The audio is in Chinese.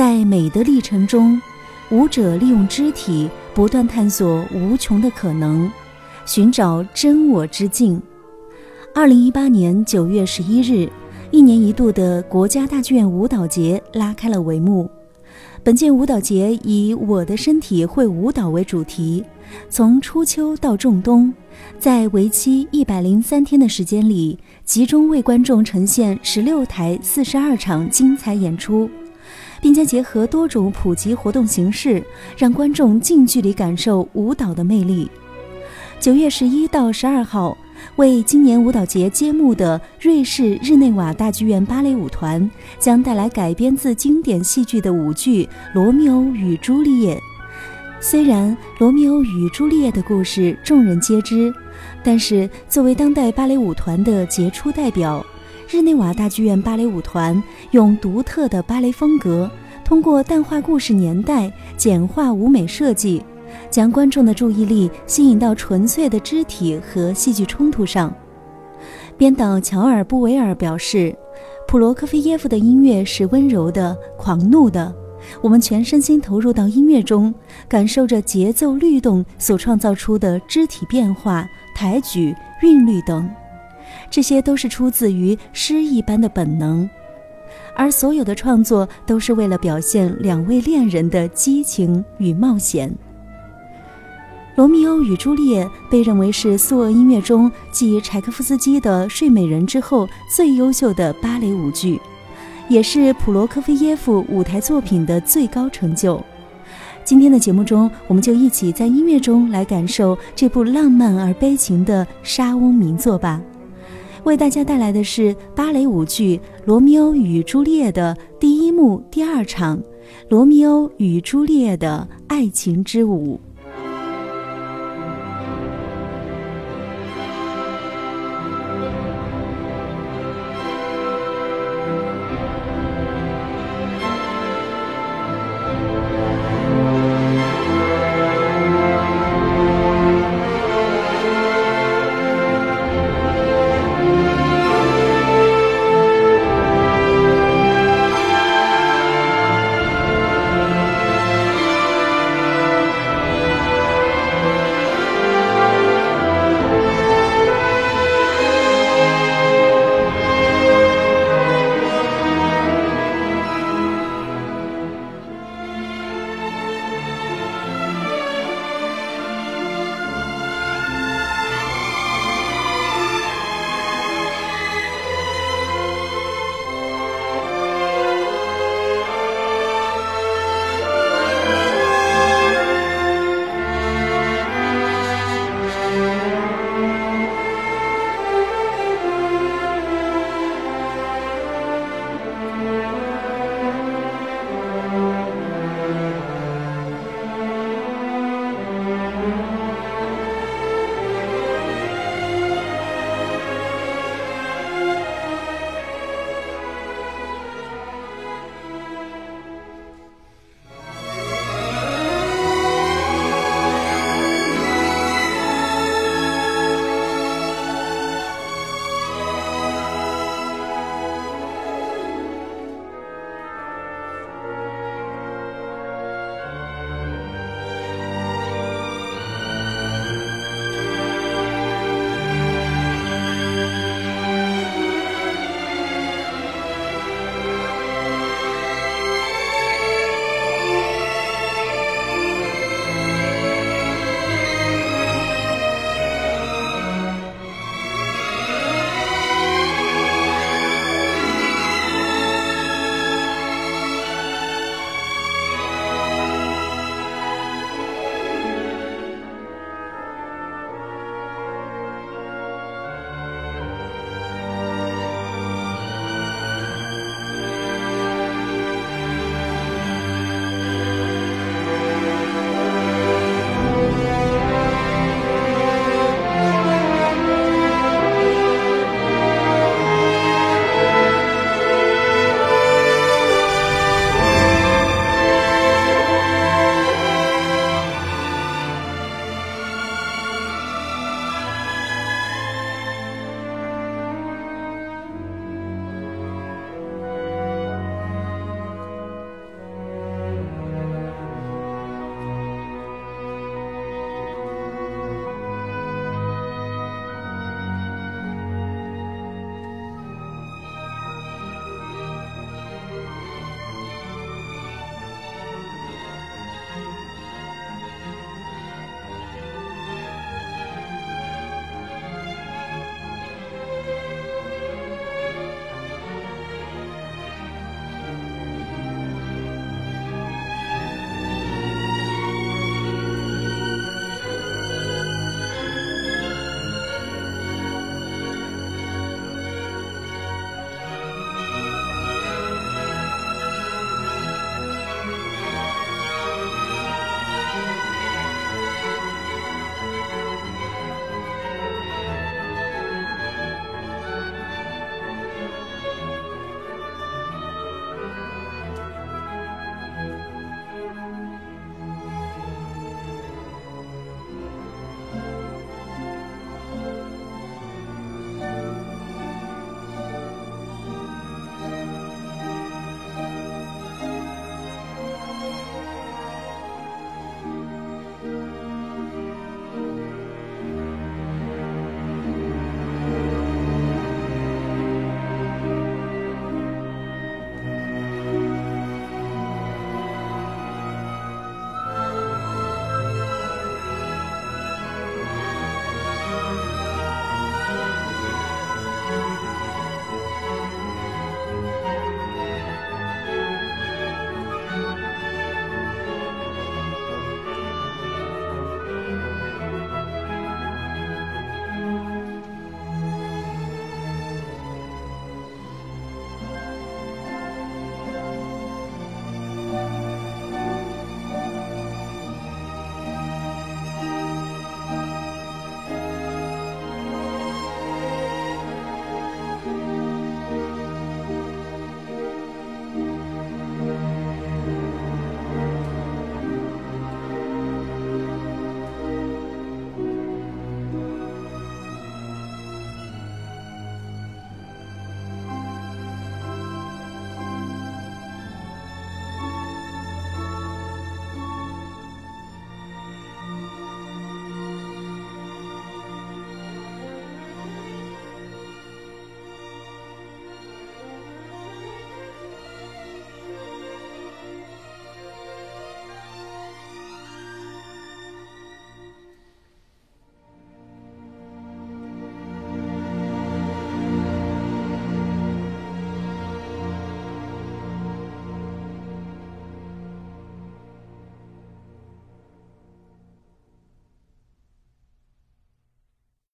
在美的历程中，舞者利用肢体不断探索无穷的可能，寻找真我之境。二零一八年九月十一日，一年一度的国家大剧院舞蹈节拉开了帷幕。本届舞蹈节以“我的身体会舞蹈”为主题，从初秋到仲冬，在为期一百零三天的时间里，集中为观众呈现十六台四十二场精彩演出，并将结合多种普及活动形式，让观众近距离感受舞蹈的魅力。九月十一到十二号。为今年舞蹈节揭幕的瑞士日内瓦大剧院芭蕾舞团将带来改编自经典戏剧的舞剧《罗密欧与朱丽叶》。虽然《罗密欧与朱丽叶》的故事众人皆知，但是作为当代芭蕾舞团的杰出代表，日内瓦大剧院芭蕾舞团用独特的芭蕾风格，通过淡化故事年代、简化舞美设计。将观众的注意力吸引到纯粹的肢体和戏剧冲突上。编导乔尔·布维尔表示：“普罗科菲耶夫的音乐是温柔的、狂怒的，我们全身心投入到音乐中，感受着节奏律动所创造出的肢体变化、抬举、韵律等，这些都是出自于诗一般的本能，而所有的创作都是为了表现两位恋人的激情与冒险。”《罗密欧与朱丽叶》被认为是苏俄音乐中继柴可夫斯基的《睡美人》之后最优秀的芭蕾舞剧，也是普罗科菲耶夫舞台作品的最高成就。今天的节目中，我们就一起在音乐中来感受这部浪漫而悲情的莎翁名作吧。为大家带来的是芭蕾舞剧《罗密欧与朱丽叶》的第一幕第二场《罗密欧与朱丽叶的爱情之舞》。